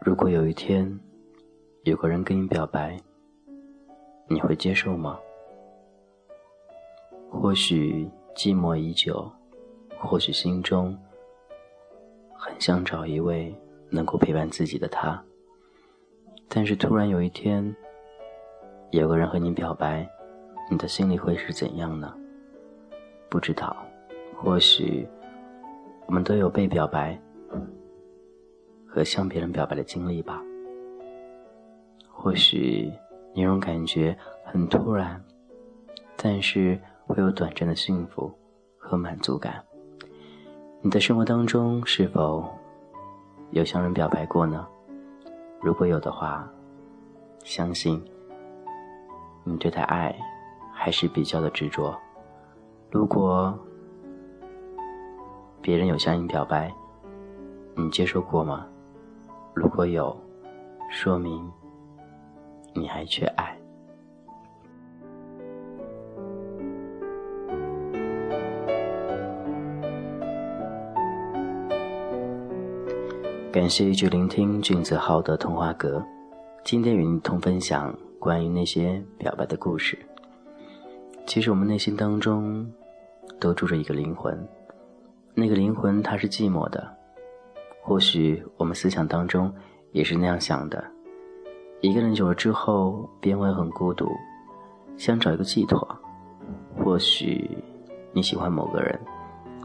如果有一天，有个人跟你表白，你会接受吗？或许寂寞已久，或许心中很想找一位能够陪伴自己的他，但是突然有一天，有个人和你表白，你的心里会是怎样呢？不知道，或许我们都有被表白。和向别人表白的经历吧。或许那种感觉很突然，但是会有短暂的幸福和满足感。你的生活当中是否有向人表白过呢？如果有的话，相信你对待爱还是比较的执着。如果别人有向你表白，你接受过吗？如果有，说明你还缺爱。感谢一句聆听俊子浩的童话阁，今天与你同分享关于那些表白的故事。其实我们内心当中都住着一个灵魂，那个灵魂它是寂寞的。或许我们思想当中也是那样想的：一个人久了之后，便会很孤独，想找一个寄托。或许你喜欢某个人，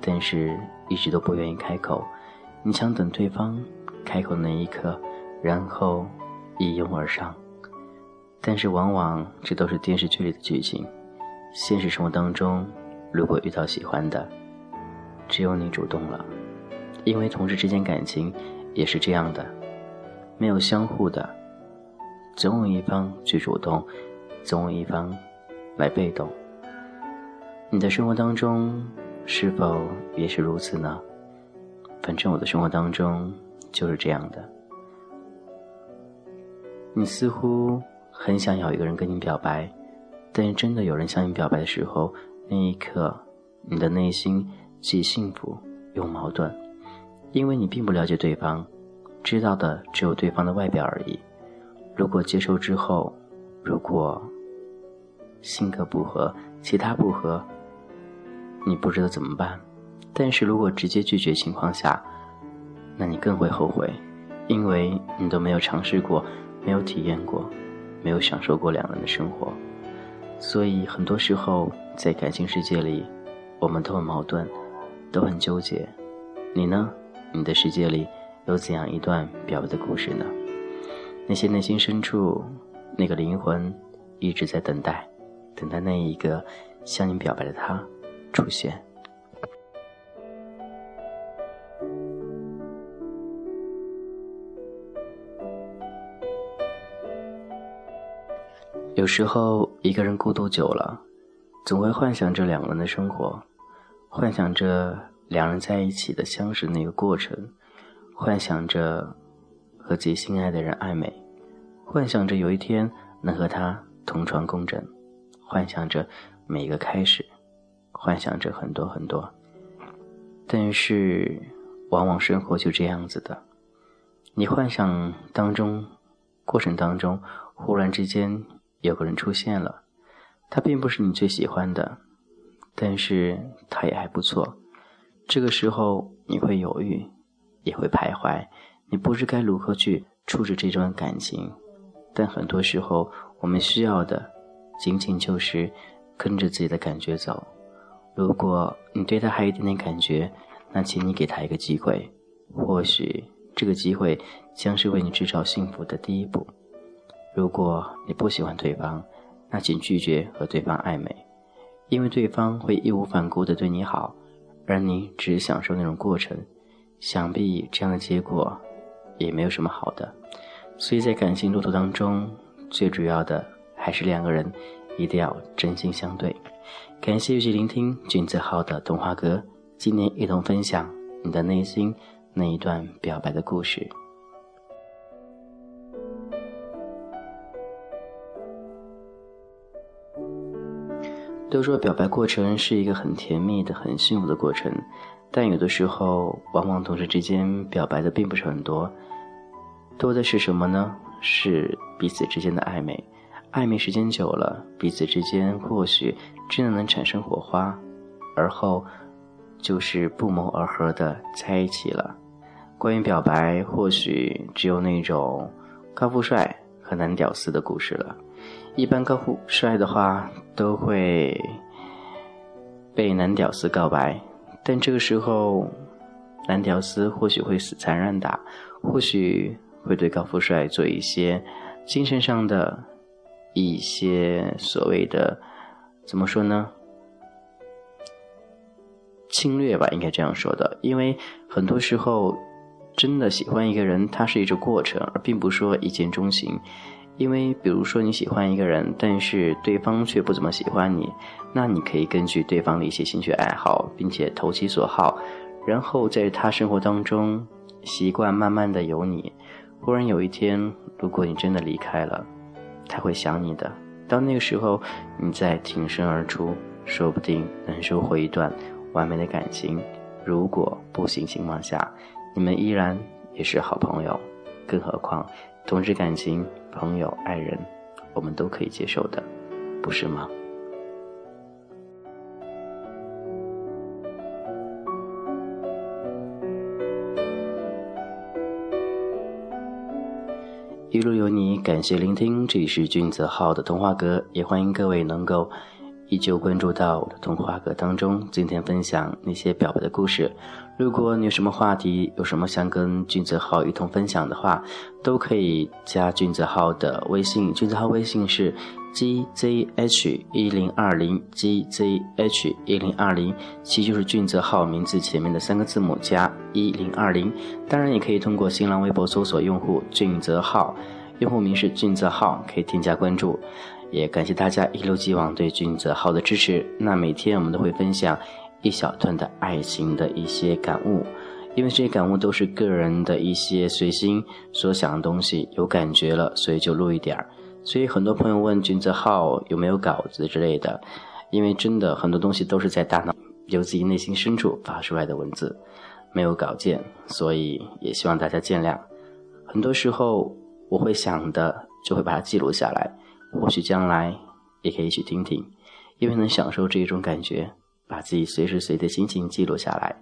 但是一直都不愿意开口，你想等对方开口那一刻，然后一拥而上。但是往往这都是电视剧里的剧情，现实生活当中，如果遇到喜欢的，只有你主动了。因为同事之间感情也是这样的，没有相互的，总有一方去主动，总有一方来被动。你的生活当中是否也是如此呢？反正我的生活当中就是这样的。你似乎很想要一个人跟你表白，但是真的有人向你表白的时候，那一刻，你的内心既幸福又矛盾。因为你并不了解对方，知道的只有对方的外表而已。如果接受之后，如果性格不合，其他不合，你不知道怎么办。但是如果直接拒绝情况下，那你更会后悔，因为你都没有尝试过，没有体验过，没有享受过两人的生活。所以很多时候在感情世界里，我们都很矛盾，都很纠结。你呢？你的世界里有怎样一段表白的故事呢？那些内心深处那个灵魂一直在等待，等待那一个向你表白的他出现。有时候一个人孤独久了，总会幻想着两个人的生活，幻想着。两人在一起的相识那个过程，幻想着和自己心爱的人暧昧，幻想着有一天能和他同床共枕，幻想着每一个开始，幻想着很多很多。但是，往往生活就这样子的，你幻想当中，过程当中，忽然之间有个人出现了，他并不是你最喜欢的，但是他也还不错。这个时候你会犹豫，也会徘徊，你不知该如何去处置这段感情。但很多时候，我们需要的仅仅就是跟着自己的感觉走。如果你对他还有一点点感觉，那请你给他一个机会，或许这个机会将是为你制造幸福的第一步。如果你不喜欢对方，那请拒绝和对方暧昧，因为对方会义无反顾地对你好。而你只享受那种过程，想必这样的结果也没有什么好的。所以在感情路途当中，最主要的还是两个人一定要真心相对。感谢一起聆听君子号的童话歌，今天一同分享你的内心那一段表白的故事。都说表白过程是一个很甜蜜的、很幸福的过程，但有的时候，往往同事之间表白的并不是很多，多的是什么呢？是彼此之间的暧昧。暧昧时间久了，彼此之间或许真的能产生火花，而后就是不谋而合的在一起了。关于表白，或许只有那种高富帅和男屌丝的故事了。一般高富帅的话，都会被男屌丝告白，但这个时候，男屌丝或许会死缠烂打，或许会对高富帅做一些精神上的一些所谓的怎么说呢？侵略吧，应该这样说的，因为很多时候。真的喜欢一个人，它是一种过程，而并不说一见钟情。因为，比如说你喜欢一个人，但是对方却不怎么喜欢你，那你可以根据对方的一些兴趣爱好，并且投其所好，然后在他生活当中习惯慢慢的有你。忽然有一天，如果你真的离开了，他会想你的。到那个时候，你再挺身而出，说不定能收获一段完美的感情。如果不行情况下，你们依然也是好朋友，更何况同志感情、朋友、爱人，我们都可以接受的，不是吗？一路有你，感谢聆听，这里是君子号的童话阁，也欢迎各位能够。依旧关注到我的童话阁当中，今天分享那些表白的故事。如果你有什么话题，有什么想跟俊泽号一同分享的话，都可以加俊泽号的微信。俊泽号微信是 gzh 一零二零 gzh 一零二零，其就是俊泽号名字前面的三个字母加一零二零。当然，也可以通过新浪微博搜索用户俊泽号，用户名是俊泽号，可以添加关注。也感谢大家一如既往对俊泽号的支持。那每天我们都会分享一小段的爱情的一些感悟，因为这些感悟都是个人的一些随心所想的东西，有感觉了，所以就录一点儿。所以很多朋友问君泽浩有没有稿子之类的，因为真的很多东西都是在大脑由自己内心深处发出来的文字，没有稿件，所以也希望大家见谅。很多时候我会想的，就会把它记录下来。或许将来也可以去听听，因为能享受这一种感觉，把自己随时随地心情记录下来。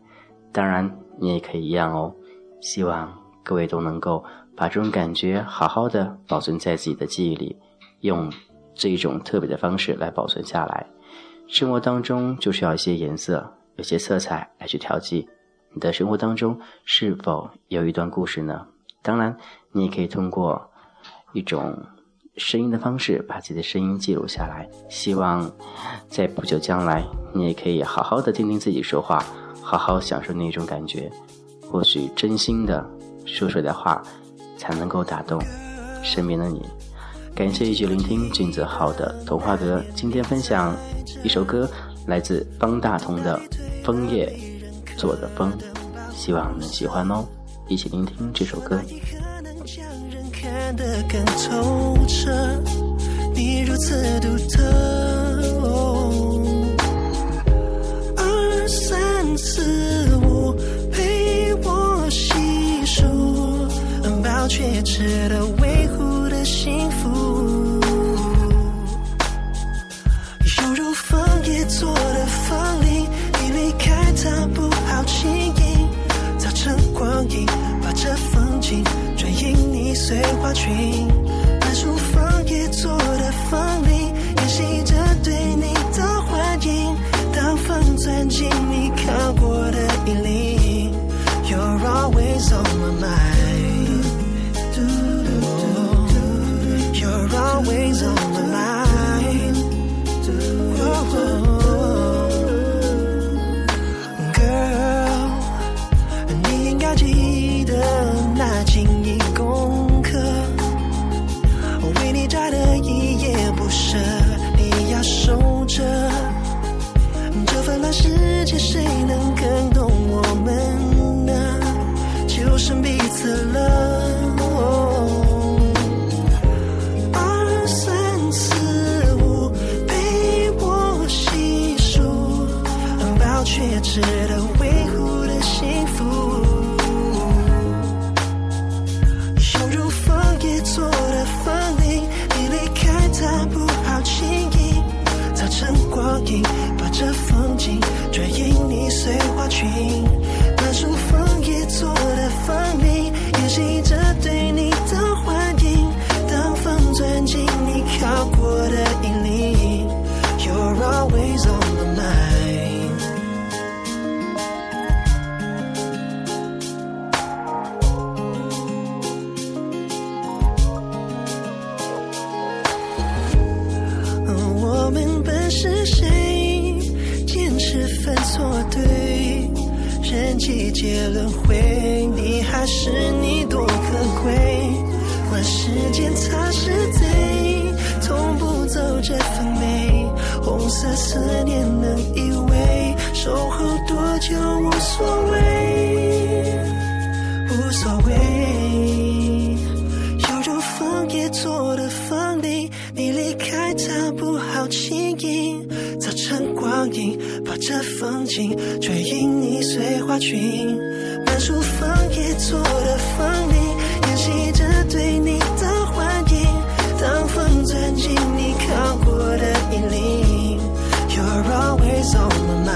当然，你也可以一样哦。希望各位都能够把这种感觉好好的保存在自己的记忆里，用这一种特别的方式来保存下来。生活当中就需要一些颜色，有些色彩来去调剂。你的生活当中是否有一段故事呢？当然，你也可以通过一种。声音的方式，把自己的声音记录下来。希望在不久将来，你也可以好好的听听自己说话，好好享受那种感觉。或许真心的说出来的话，才能够打动身边的你。感谢一起聆听君子号的童话歌。今天分享一首歌，来自方大同的《枫叶做的风》，希望能喜欢哦。一起聆听这首歌。看得更透彻，你如此独特。二三四五，陪我细数，保全值得维护的幸福。碎花裙，把书房也做的风铃，演习着对你的欢迎。当风钻进你靠过的衣领，You're always on my mind。是你多可贵。管时间擦拭贼，从不走这份美，红色思念能依偎，守候多久无所谓，无所谓。犹如枫叶做的风铃，你离开它不好轻易，早晨光影把这风景追引你碎花裙，书房也做的房里，演习着对你的欢迎。当风钻进你靠过的衣领，You're always on my mind.